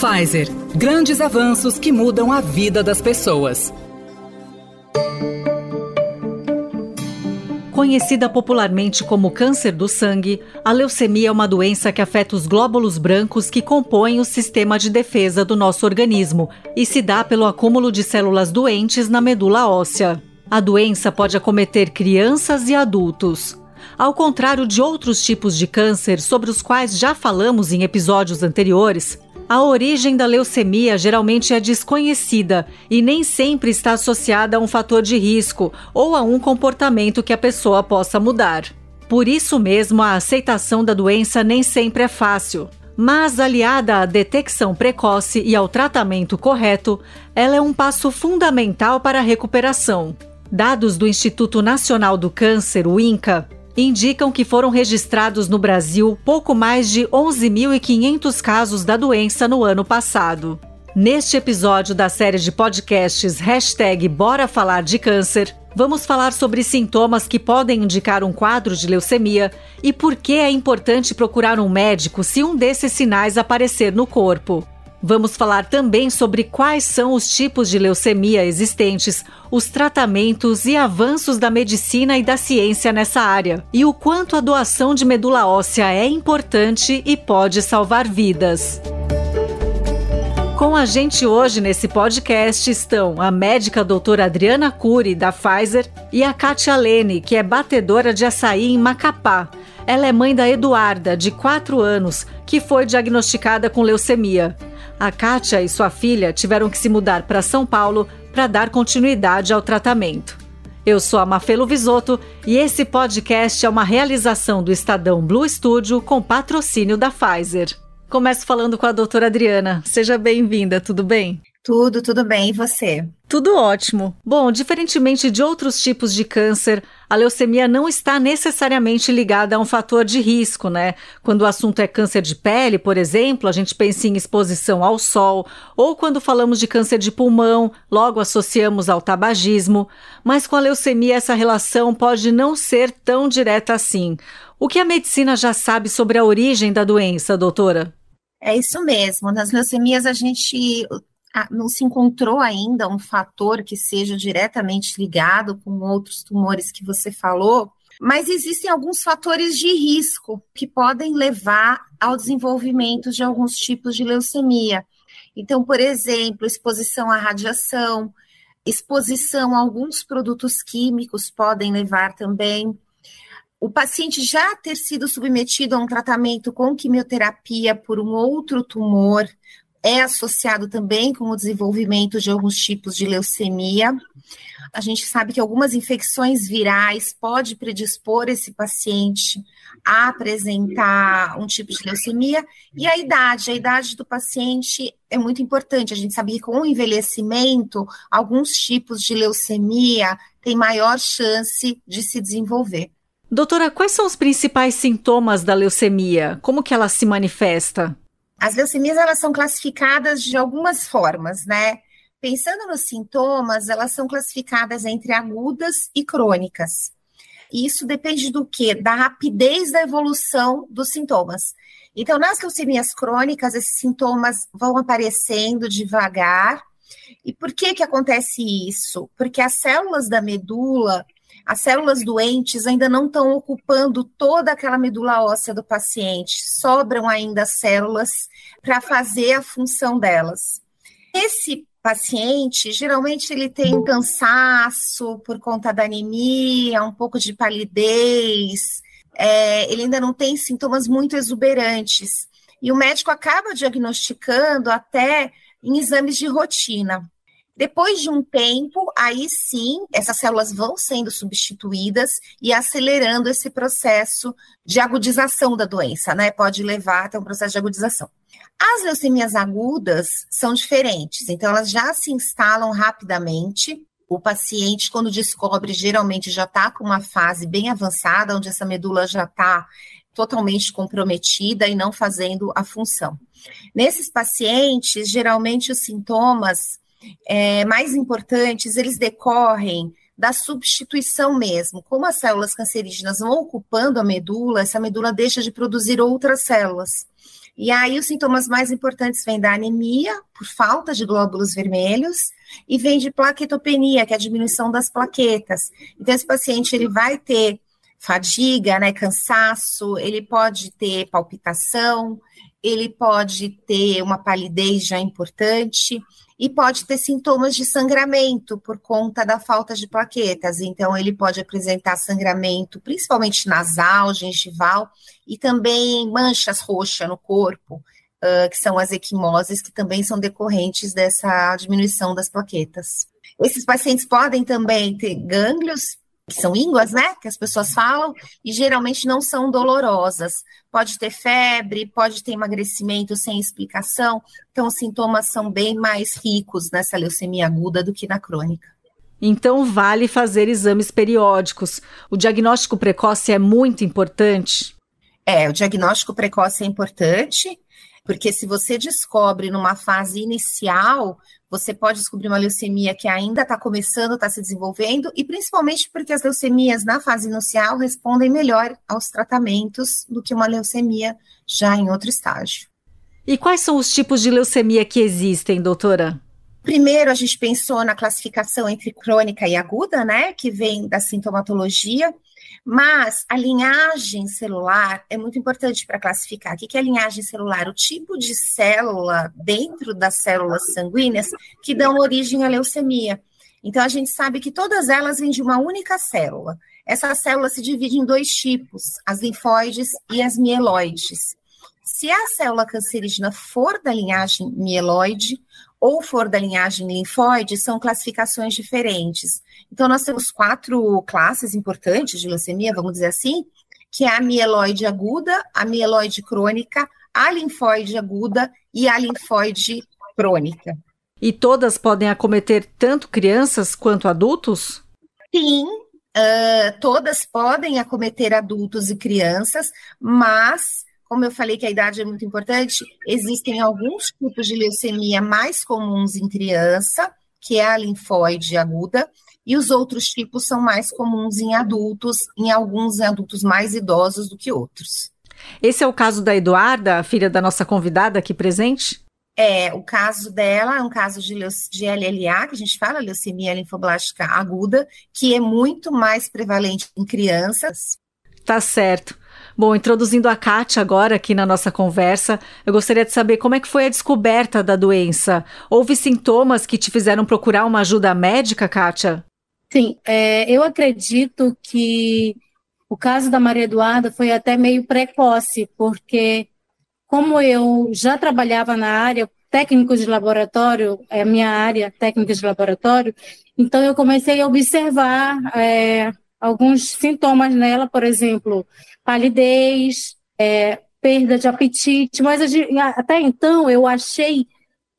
Pfizer. Grandes avanços que mudam a vida das pessoas. Conhecida popularmente como câncer do sangue, a leucemia é uma doença que afeta os glóbulos brancos que compõem o sistema de defesa do nosso organismo e se dá pelo acúmulo de células doentes na medula óssea. A doença pode acometer crianças e adultos. Ao contrário de outros tipos de câncer sobre os quais já falamos em episódios anteriores, a origem da leucemia geralmente é desconhecida e nem sempre está associada a um fator de risco ou a um comportamento que a pessoa possa mudar. Por isso mesmo, a aceitação da doença nem sempre é fácil. Mas, aliada à detecção precoce e ao tratamento correto, ela é um passo fundamental para a recuperação. Dados do Instituto Nacional do Câncer, o INCA, indicam que foram registrados no Brasil pouco mais de 11.500 casos da doença no ano passado. Neste episódio da série de podcasts Hashtag Bora Falar de Câncer, vamos falar sobre sintomas que podem indicar um quadro de leucemia e por que é importante procurar um médico se um desses sinais aparecer no corpo. Vamos falar também sobre quais são os tipos de leucemia existentes, os tratamentos e avanços da medicina e da ciência nessa área, e o quanto a doação de medula óssea é importante e pode salvar vidas. Com a gente hoje nesse podcast estão a médica doutora Adriana Cury, da Pfizer, e a Katia Lene, que é batedora de açaí em Macapá. Ela é mãe da Eduarda, de 4 anos, que foi diagnosticada com leucemia. A Kátia e sua filha tiveram que se mudar para São Paulo para dar continuidade ao tratamento. Eu sou a Mafelo Visoto e esse podcast é uma realização do Estadão Blue Studio com patrocínio da Pfizer. Começo falando com a doutora Adriana. Seja bem-vinda, tudo bem? Tudo, tudo bem. E você? Tudo ótimo. Bom, diferentemente de outros tipos de câncer, a leucemia não está necessariamente ligada a um fator de risco, né? Quando o assunto é câncer de pele, por exemplo, a gente pensa em exposição ao sol, ou quando falamos de câncer de pulmão, logo associamos ao tabagismo. Mas com a leucemia, essa relação pode não ser tão direta assim. O que a medicina já sabe sobre a origem da doença, doutora? É isso mesmo. Nas leucemias, a gente não se encontrou ainda um fator que seja diretamente ligado com outros tumores que você falou, mas existem alguns fatores de risco que podem levar ao desenvolvimento de alguns tipos de leucemia. Então, por exemplo, exposição à radiação, exposição a alguns produtos químicos podem levar também. O paciente já ter sido submetido a um tratamento com quimioterapia por um outro tumor é associado também com o desenvolvimento de alguns tipos de leucemia. A gente sabe que algumas infecções virais pode predispor esse paciente a apresentar um tipo de leucemia e a idade, a idade do paciente é muito importante. A gente sabe que com o envelhecimento, alguns tipos de leucemia têm maior chance de se desenvolver. Doutora, quais são os principais sintomas da leucemia? Como que ela se manifesta? As leucemias elas são classificadas de algumas formas, né? Pensando nos sintomas, elas são classificadas entre agudas e crônicas. Isso depende do quê? Da rapidez da evolução dos sintomas. Então, nas leucemias crônicas, esses sintomas vão aparecendo devagar. E por que que acontece isso? Porque as células da medula as células doentes ainda não estão ocupando toda aquela medula óssea do paciente, sobram ainda células para fazer a função delas. Esse paciente, geralmente ele tem cansaço por conta da anemia, um pouco de palidez, é, ele ainda não tem sintomas muito exuberantes. E o médico acaba diagnosticando até em exames de rotina. Depois de um tempo, aí sim, essas células vão sendo substituídas e acelerando esse processo de agudização da doença, né? Pode levar até um processo de agudização. As leucemias agudas são diferentes, então elas já se instalam rapidamente. O paciente, quando descobre, geralmente já está com uma fase bem avançada, onde essa medula já está totalmente comprometida e não fazendo a função. Nesses pacientes, geralmente os sintomas é, mais importantes, eles decorrem da substituição mesmo. Como as células cancerígenas vão ocupando a medula, essa medula deixa de produzir outras células. E aí os sintomas mais importantes vêm da anemia, por falta de glóbulos vermelhos, e vem de plaquetopenia, que é a diminuição das plaquetas. Então esse paciente ele vai ter fadiga, né, cansaço, ele pode ter palpitação, ele pode ter uma palidez já importante e pode ter sintomas de sangramento por conta da falta de plaquetas. Então, ele pode apresentar sangramento, principalmente nasal, gengival, e também manchas roxas no corpo, uh, que são as equimoses, que também são decorrentes dessa diminuição das plaquetas. Esses pacientes podem também ter gânglios que são ínguas, né? Que as pessoas falam, e geralmente não são dolorosas. Pode ter febre, pode ter emagrecimento sem explicação. Então, os sintomas são bem mais ricos nessa leucemia aguda do que na crônica. Então, vale fazer exames periódicos. O diagnóstico precoce é muito importante. É, o diagnóstico precoce é importante, porque se você descobre numa fase inicial, você pode descobrir uma leucemia que ainda está começando, está se desenvolvendo, e principalmente porque as leucemias na fase inicial respondem melhor aos tratamentos do que uma leucemia já em outro estágio. E quais são os tipos de leucemia que existem, doutora? Primeiro, a gente pensou na classificação entre crônica e aguda, né, que vem da sintomatologia. Mas a linhagem celular é muito importante para classificar. O que é a linhagem celular? O tipo de célula dentro das células sanguíneas que dão origem à leucemia. Então, a gente sabe que todas elas vêm de uma única célula. Essa célula se divide em dois tipos, as linfóides e as mieloides. Se a célula cancerígena for da linhagem mieloide, ou for da linhagem linfóide, são classificações diferentes. Então, nós temos quatro classes importantes de leucemia, vamos dizer assim, que é a mieloide aguda, a mieloide crônica, a linfóide aguda e a linfóide crônica. E todas podem acometer tanto crianças quanto adultos? Sim, uh, todas podem acometer adultos e crianças, mas como eu falei que a idade é muito importante, existem alguns tipos de leucemia mais comuns em criança, que é a linfóide aguda, e os outros tipos são mais comuns em adultos, em alguns adultos mais idosos do que outros. Esse é o caso da Eduarda, filha da nossa convidada aqui presente? É, o caso dela é um caso de, de LLA, que a gente fala, leucemia linfoblástica aguda, que é muito mais prevalente em crianças. Tá certo. Bom, introduzindo a Kátia agora aqui na nossa conversa, eu gostaria de saber como é que foi a descoberta da doença. Houve sintomas que te fizeram procurar uma ajuda médica, Kátia? Sim, é, eu acredito que o caso da Maria Eduarda foi até meio precoce, porque como eu já trabalhava na área, técnico de laboratório, é a minha área, técnica de laboratório, então eu comecei a observar é, alguns sintomas nela, por exemplo, palidez, é, perda de apetite, mas até então eu achei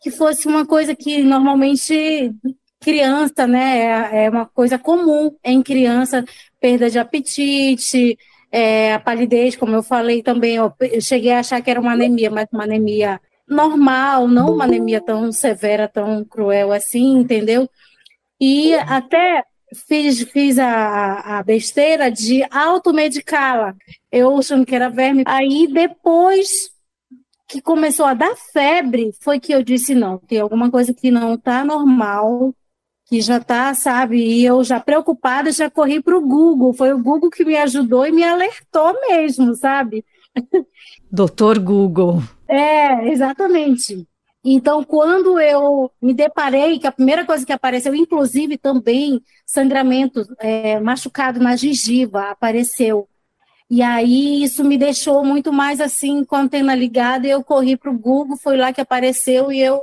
que fosse uma coisa que normalmente criança, né, é, é uma coisa comum em criança, perda de apetite, é, a palidez, como eu falei também, eu cheguei a achar que era uma anemia, mas uma anemia normal, não uma anemia tão severa, tão cruel assim, entendeu? E até fiz, fiz a, a besteira de automedicá-la. Eu achando que era verme. Aí depois que começou a dar febre, foi que eu disse: não, tem alguma coisa que não está normal, que já está, sabe? E eu já preocupada, já corri para o Google. Foi o Google que me ajudou e me alertou mesmo, sabe? Doutor Google. É, exatamente. Então, quando eu me deparei, que a primeira coisa que apareceu, inclusive também sangramento é, machucado na gengiva, apareceu. E aí isso me deixou muito mais assim, com a antena ligada, eu corri para o Google, foi lá que apareceu e eu,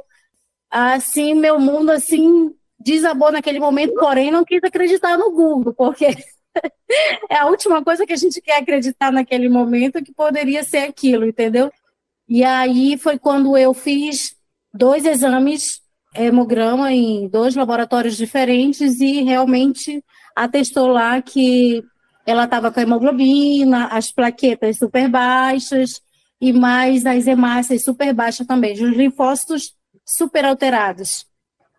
assim, meu mundo assim desabou naquele momento, porém não quis acreditar no Google, porque é a última coisa que a gente quer acreditar naquele momento que poderia ser aquilo, entendeu? E aí foi quando eu fiz dois exames hemograma em dois laboratórios diferentes e realmente atestou lá que ela estava com a hemoglobina, as plaquetas super baixas e mais as hemácias super baixas também, os linfócitos super alterados.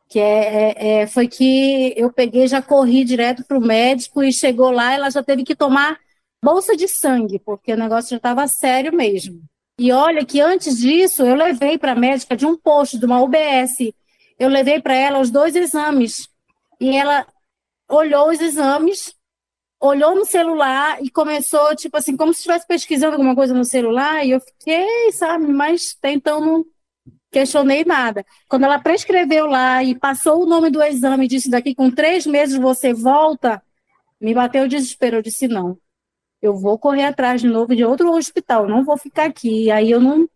Que é, é, é foi que eu peguei, já corri direto para o médico e chegou lá, ela já teve que tomar bolsa de sangue, porque o negócio já estava sério mesmo. E olha que antes disso, eu levei para a médica de um posto, de uma UBS, eu levei para ela os dois exames. E ela olhou os exames, olhou no celular e começou, tipo assim, como se estivesse pesquisando alguma coisa no celular. E eu fiquei, sabe, mas então não questionei nada. Quando ela prescreveu lá e passou o nome do exame e disse: daqui com três meses você volta, me bateu o desespero. Eu disse: não eu vou correr atrás de novo de outro hospital, não vou ficar aqui. Aí eu não.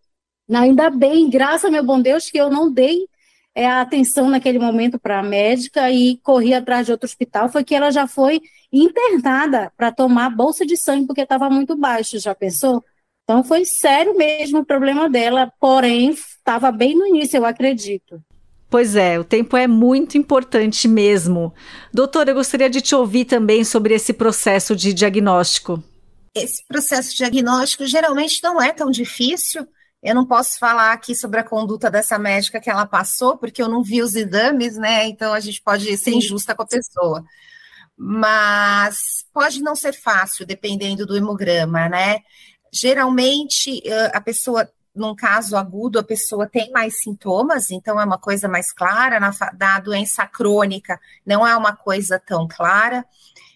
Ainda bem, graças meu bom Deus, que eu não dei é, atenção naquele momento para a médica e corri atrás de outro hospital. Foi que ela já foi internada para tomar bolsa de sangue, porque estava muito baixo, já pensou? Então foi sério mesmo o problema dela, porém estava bem no início, eu acredito. Pois é, o tempo é muito importante mesmo. Doutora, eu gostaria de te ouvir também sobre esse processo de diagnóstico esse processo diagnóstico geralmente não é tão difícil. Eu não posso falar aqui sobre a conduta dessa médica que ela passou, porque eu não vi os exames, né? Então a gente pode ser injusta com a pessoa. Mas pode não ser fácil, dependendo do hemograma, né? Geralmente, a pessoa, num caso agudo, a pessoa tem mais sintomas, então é uma coisa mais clara. Na da doença crônica, não é uma coisa tão clara.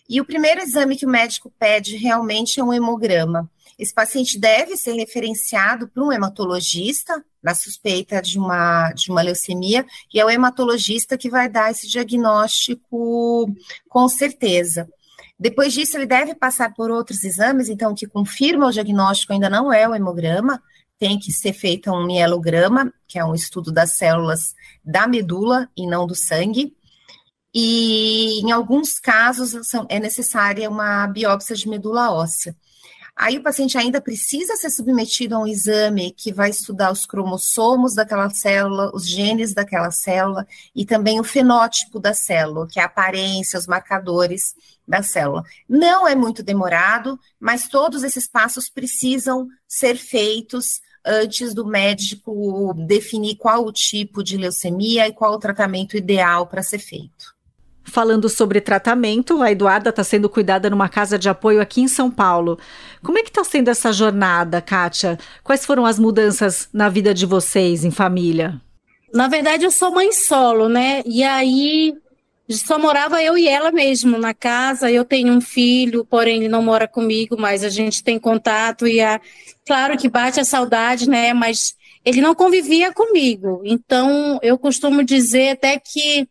E o primeiro exame que o médico pede realmente é um hemograma. Esse paciente deve ser referenciado para um hematologista na suspeita de uma, de uma leucemia, e é o hematologista que vai dar esse diagnóstico com certeza. Depois disso, ele deve passar por outros exames, então, que confirma o diagnóstico ainda não é o hemograma, tem que ser feito um mielograma, que é um estudo das células da medula e não do sangue e em alguns casos é necessária uma biópsia de medula óssea. Aí o paciente ainda precisa ser submetido a um exame que vai estudar os cromossomos daquela célula, os genes daquela célula e também o fenótipo da célula, que é a aparência, os marcadores da célula. Não é muito demorado, mas todos esses passos precisam ser feitos antes do médico definir qual o tipo de leucemia e qual o tratamento ideal para ser feito. Falando sobre tratamento, a Eduarda está sendo cuidada numa casa de apoio aqui em São Paulo. Como é que está sendo essa jornada, Kátia? Quais foram as mudanças na vida de vocês, em família? Na verdade, eu sou mãe solo, né? E aí só morava eu e ela mesmo na casa. Eu tenho um filho, porém ele não mora comigo, mas a gente tem contato e a... claro que bate a saudade, né? Mas ele não convivia comigo. Então eu costumo dizer até que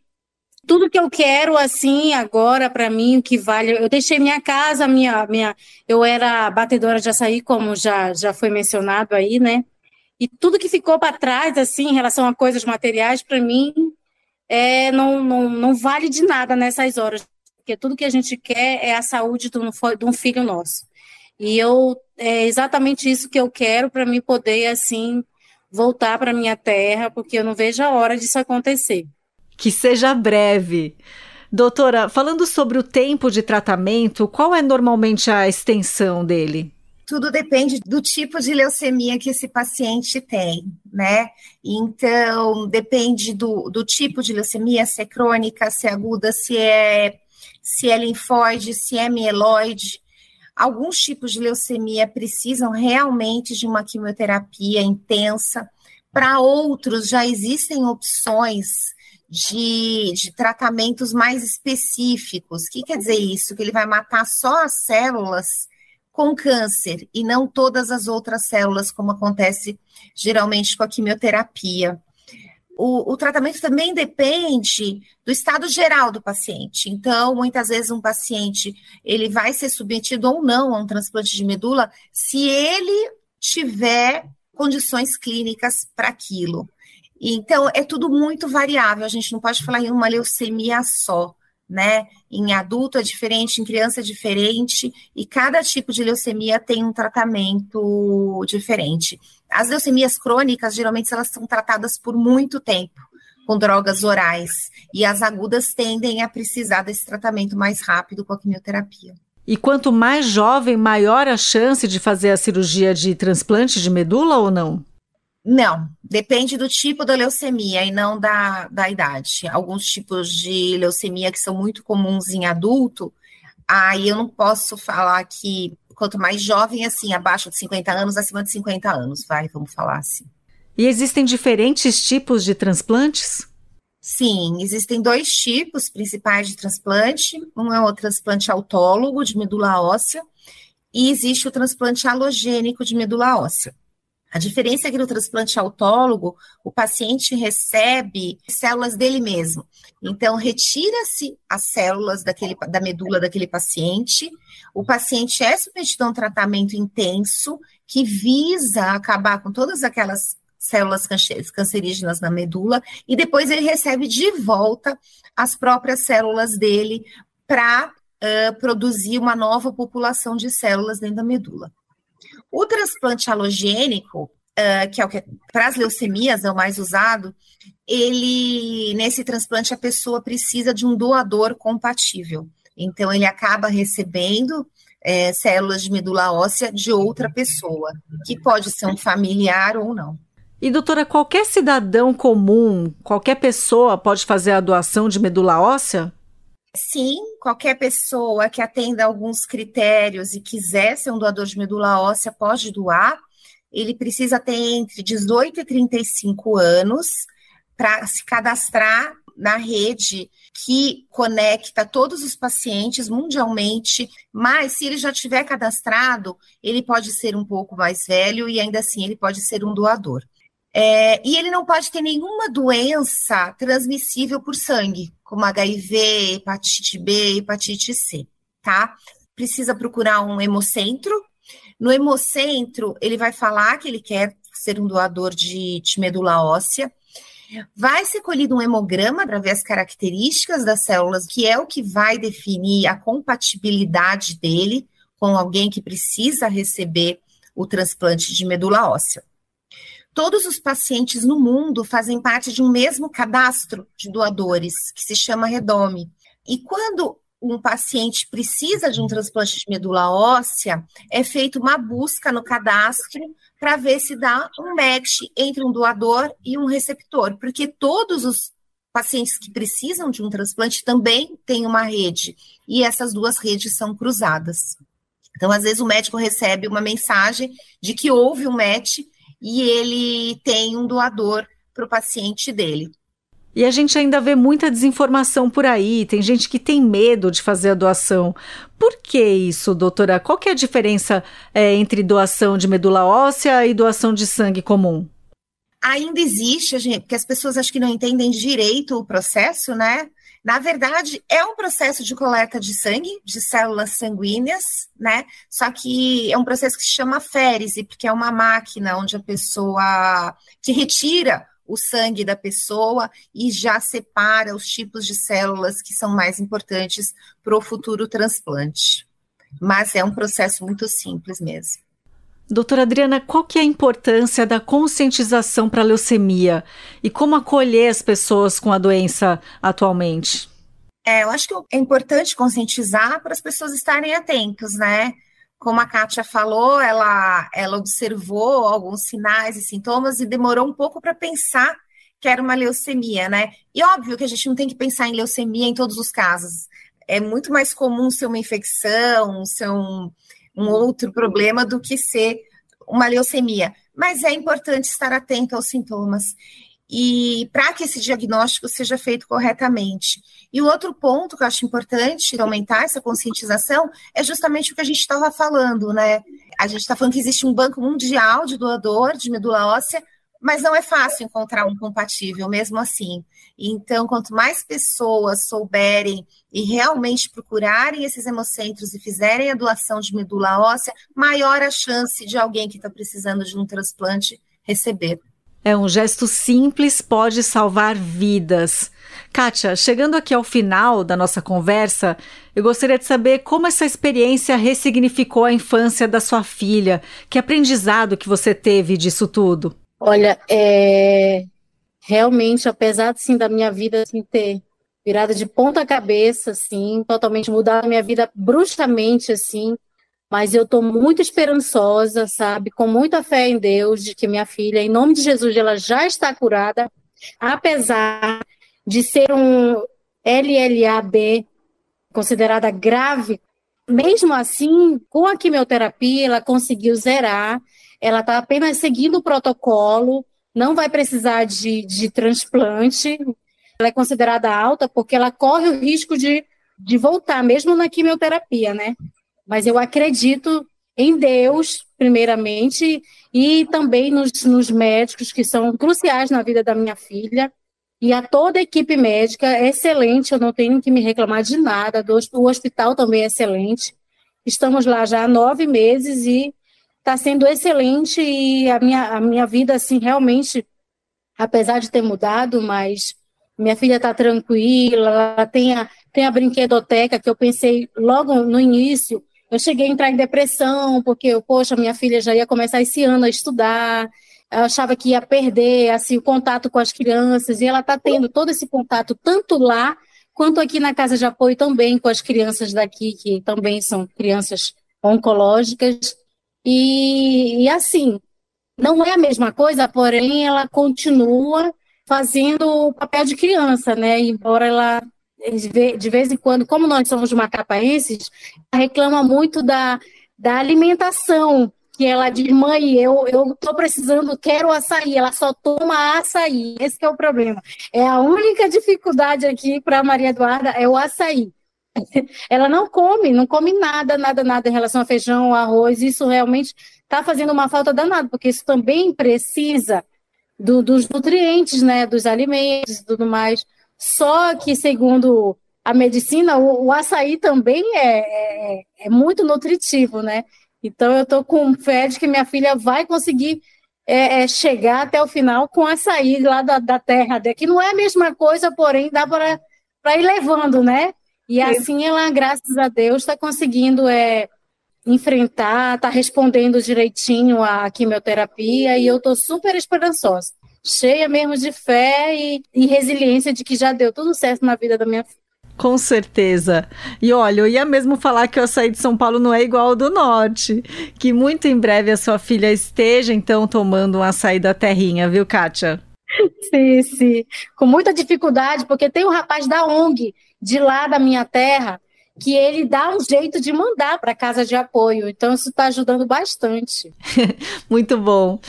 tudo que eu quero assim agora para mim o que vale eu deixei minha casa minha minha eu era batedora de açaí como já já foi mencionado aí né? E tudo que ficou para trás assim em relação a coisas materiais para mim é não, não não vale de nada nessas horas porque tudo que a gente quer é a saúde de um, de um filho nosso. E eu é exatamente isso que eu quero para mim poder assim voltar para minha terra porque eu não vejo a hora disso acontecer que seja breve. Doutora, falando sobre o tempo de tratamento, qual é normalmente a extensão dele? Tudo depende do tipo de leucemia que esse paciente tem, né? Então, depende do, do tipo de leucemia, se é crônica, se é aguda, se é, se é linfóide, se é mieloide. Alguns tipos de leucemia precisam realmente de uma quimioterapia intensa. Para outros, já existem opções de, de tratamentos mais específicos. O que quer dizer isso? Que ele vai matar só as células com câncer e não todas as outras células, como acontece geralmente com a quimioterapia. O, o, tratamento também depende do estado geral do paciente. Então, muitas vezes um paciente ele vai ser submetido ou não a um transplante de medula se ele tiver condições clínicas para aquilo. Então, é tudo muito variável, a gente não pode falar em uma leucemia só, né? Em adulto é diferente, em criança é diferente, e cada tipo de leucemia tem um tratamento diferente. As leucemias crônicas, geralmente, elas são tratadas por muito tempo, com drogas orais, e as agudas tendem a precisar desse tratamento mais rápido com a quimioterapia. E quanto mais jovem, maior a chance de fazer a cirurgia de transplante de medula ou não? Não, depende do tipo da leucemia e não da, da idade. Alguns tipos de leucemia que são muito comuns em adulto, aí eu não posso falar que quanto mais jovem, assim, abaixo de 50 anos, acima de 50 anos, vai, vamos falar assim. E existem diferentes tipos de transplantes? Sim, existem dois tipos principais de transplante. Um é o transplante autólogo de medula óssea e existe o transplante halogênico de medula óssea. A diferença é que no transplante autólogo, o paciente recebe células dele mesmo. Então, retira-se as células daquele, da medula daquele paciente, o paciente é submetido a um tratamento intenso que visa acabar com todas aquelas células cancerígenas na medula, e depois ele recebe de volta as próprias células dele para uh, produzir uma nova população de células dentro da medula. O transplante halogênico, uh, que é o que para as leucemias é o mais usado, ele nesse transplante a pessoa precisa de um doador compatível. Então ele acaba recebendo é, células de medula óssea de outra pessoa, que pode ser um familiar ou não. E doutora, qualquer cidadão comum, qualquer pessoa pode fazer a doação de medula óssea? Sim, qualquer pessoa que atenda alguns critérios e quiser ser um doador de medula óssea pode doar. Ele precisa ter entre 18 e 35 anos para se cadastrar na rede que conecta todos os pacientes mundialmente, mas se ele já tiver cadastrado, ele pode ser um pouco mais velho e ainda assim ele pode ser um doador. É, e ele não pode ter nenhuma doença transmissível por sangue, como HIV, hepatite B, hepatite C, tá? Precisa procurar um hemocentro. No hemocentro, ele vai falar que ele quer ser um doador de, de medula óssea. Vai ser colhido um hemograma para ver as características das células, que é o que vai definir a compatibilidade dele com alguém que precisa receber o transplante de medula óssea. Todos os pacientes no mundo fazem parte de um mesmo cadastro de doadores, que se chama Redome. E quando um paciente precisa de um transplante de medula óssea, é feita uma busca no cadastro para ver se dá um match entre um doador e um receptor, porque todos os pacientes que precisam de um transplante também têm uma rede, e essas duas redes são cruzadas. Então, às vezes, o médico recebe uma mensagem de que houve um match e ele tem um doador para o paciente dele. E a gente ainda vê muita desinformação por aí, tem gente que tem medo de fazer a doação. Por que isso, doutora? Qual que é a diferença é, entre doação de medula óssea e doação de sangue comum? Ainda existe, gente, porque as pessoas acho que não entendem direito o processo, né? Na verdade, é um processo de coleta de sangue, de células sanguíneas, né? Só que é um processo que se chama férese, porque é uma máquina onde a pessoa que retira o sangue da pessoa e já separa os tipos de células que são mais importantes para o futuro transplante. Mas é um processo muito simples mesmo. Doutora Adriana, qual que é a importância da conscientização para a leucemia e como acolher as pessoas com a doença atualmente? É, eu acho que é importante conscientizar para as pessoas estarem atentas, né? Como a Kátia falou, ela, ela observou alguns sinais e sintomas e demorou um pouco para pensar que era uma leucemia, né? E óbvio que a gente não tem que pensar em leucemia em todos os casos. É muito mais comum ser uma infecção, ser um, um outro problema do que ser uma leucemia. Mas é importante estar atento aos sintomas e para que esse diagnóstico seja feito corretamente. E o outro ponto que eu acho importante aumentar essa conscientização é justamente o que a gente estava falando, né? A gente está falando que existe um banco mundial de doador de medula óssea, mas não é fácil encontrar um compatível, mesmo assim. Então, quanto mais pessoas souberem e realmente procurarem esses hemocentros e fizerem a doação de medula óssea, maior a chance de alguém que está precisando de um transplante receber. É um gesto simples, pode salvar vidas. Kátia, chegando aqui ao final da nossa conversa, eu gostaria de saber como essa experiência ressignificou a infância da sua filha. Que aprendizado que você teve disso tudo? Olha, é, realmente, apesar assim, da minha vida assim, ter virado de ponta cabeça, assim, totalmente mudado a minha vida bruscamente, assim, mas eu estou muito esperançosa, sabe, com muita fé em Deus, de que minha filha, em nome de Jesus, ela já está curada, apesar de ser um LLAB considerada grave, mesmo assim, com a quimioterapia, ela conseguiu zerar, ela está apenas seguindo o protocolo, não vai precisar de, de transplante, ela é considerada alta porque ela corre o risco de, de voltar, mesmo na quimioterapia, né? Mas eu acredito em Deus, primeiramente, e também nos, nos médicos que são cruciais na vida da minha filha, e a toda a equipe médica é excelente, eu não tenho que me reclamar de nada, do, o hospital também é excelente. Estamos lá já há nove meses e está sendo excelente e a minha, a minha vida, assim, realmente, apesar de ter mudado, mas minha filha está tranquila, ela tem a, tem a brinquedoteca que eu pensei logo no início, eu cheguei a entrar em depressão, porque, poxa, minha filha já ia começar esse ano a estudar, eu achava que ia perder assim, o contato com as crianças, e ela está tendo todo esse contato, tanto lá, quanto aqui na casa de apoio também com as crianças daqui, que também são crianças oncológicas. E, e assim, não é a mesma coisa, porém ela continua fazendo o papel de criança, né? Embora ela de vez em quando, como nós somos macapaenses, reclama muito da, da alimentação, que ela diz, mãe, eu, eu tô precisando, quero açaí, ela só toma açaí, esse é o problema. É a única dificuldade aqui para Maria Eduarda, é o açaí. ela não come, não come nada, nada, nada em relação a feijão, arroz. Isso realmente está fazendo uma falta danada, porque isso também precisa do, dos nutrientes, né, dos alimentos e tudo mais. Só que, segundo a medicina, o, o açaí também é, é, é, muito nutritivo, né? Então, eu estou com fé de que minha filha vai conseguir é, é, chegar até o final com açaí lá da, da terra, que não é a mesma coisa, porém dá para ir levando, né? E assim ela, graças a Deus, está conseguindo é, enfrentar, está respondendo direitinho à quimioterapia e eu estou super esperançosa, cheia mesmo de fé e, e resiliência de que já deu tudo certo na vida da minha filha. Com certeza. E olha, eu ia mesmo falar que o açaí de São Paulo não é igual ao do norte. Que muito em breve a sua filha esteja, então, tomando um açaí da terrinha, viu, Kátia? Sim, sim. Com muita dificuldade, porque tem um rapaz da ONG de lá da minha terra que ele dá um jeito de mandar para casa de apoio. Então, isso está ajudando bastante. Muito bom.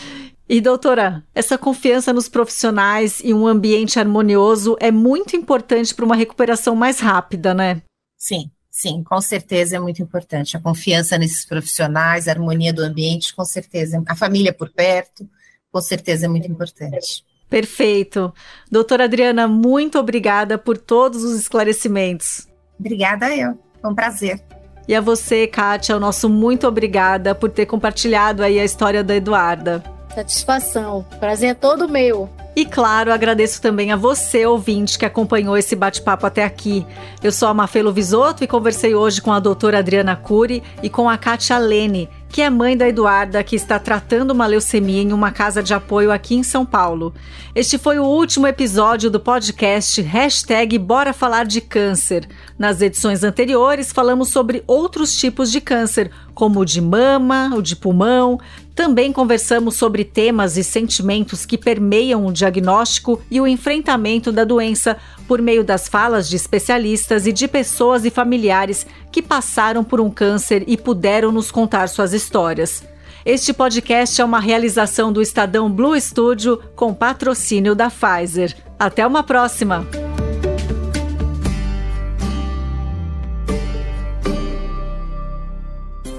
E, doutora, essa confiança nos profissionais e um ambiente harmonioso é muito importante para uma recuperação mais rápida, né? Sim, sim, com certeza é muito importante. A confiança nesses profissionais, a harmonia do ambiente, com certeza. A família por perto, com certeza é muito importante. Perfeito. Doutora Adriana, muito obrigada por todos os esclarecimentos. Obrigada eu. Foi um prazer. E a você, Kátia, o nosso muito obrigada por ter compartilhado aí a história da Eduarda. Satisfação. Prazer é todo meu. E claro, agradeço também a você, ouvinte, que acompanhou esse bate-papo até aqui. Eu sou a Mafelo Visoto e conversei hoje com a doutora Adriana Cury e com a Kátia Lene, que é mãe da Eduarda, que está tratando uma leucemia em uma casa de apoio aqui em São Paulo. Este foi o último episódio do podcast Hashtag Bora Falar de Câncer. Nas edições anteriores, falamos sobre outros tipos de câncer, como o de mama, o de pulmão. Também conversamos sobre temas e sentimentos que permeiam o diagnóstico e o enfrentamento da doença por meio das falas de especialistas e de pessoas e familiares que passaram por um câncer e puderam nos contar suas histórias. Este podcast é uma realização do Estadão Blue Studio com patrocínio da Pfizer. Até uma próxima!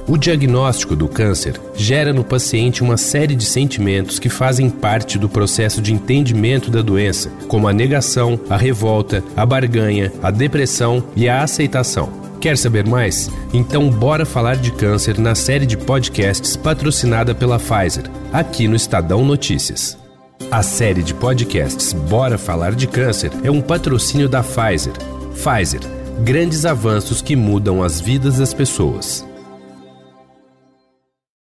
O diagnóstico do câncer gera no paciente uma série de sentimentos que fazem parte do processo de entendimento da doença, como a negação, a revolta, a barganha, a depressão e a aceitação. Quer saber mais? Então bora falar de câncer na série de podcasts patrocinada pela Pfizer, aqui no Estadão Notícias. A série de podcasts Bora Falar de Câncer é um patrocínio da Pfizer. Pfizer, grandes avanços que mudam as vidas das pessoas.